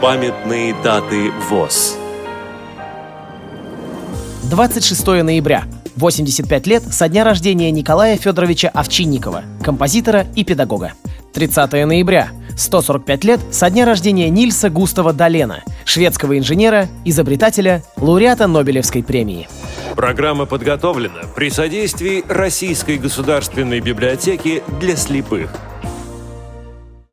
Памятные даты ВОЗ. 26 ноября. 85 лет со дня рождения Николая Федоровича Овчинникова, композитора и педагога. 30 ноября. 145 лет со дня рождения Нильса Густава Далена, шведского инженера, изобретателя, лауреата Нобелевской премии. Программа подготовлена при содействии Российской государственной библиотеки для слепых –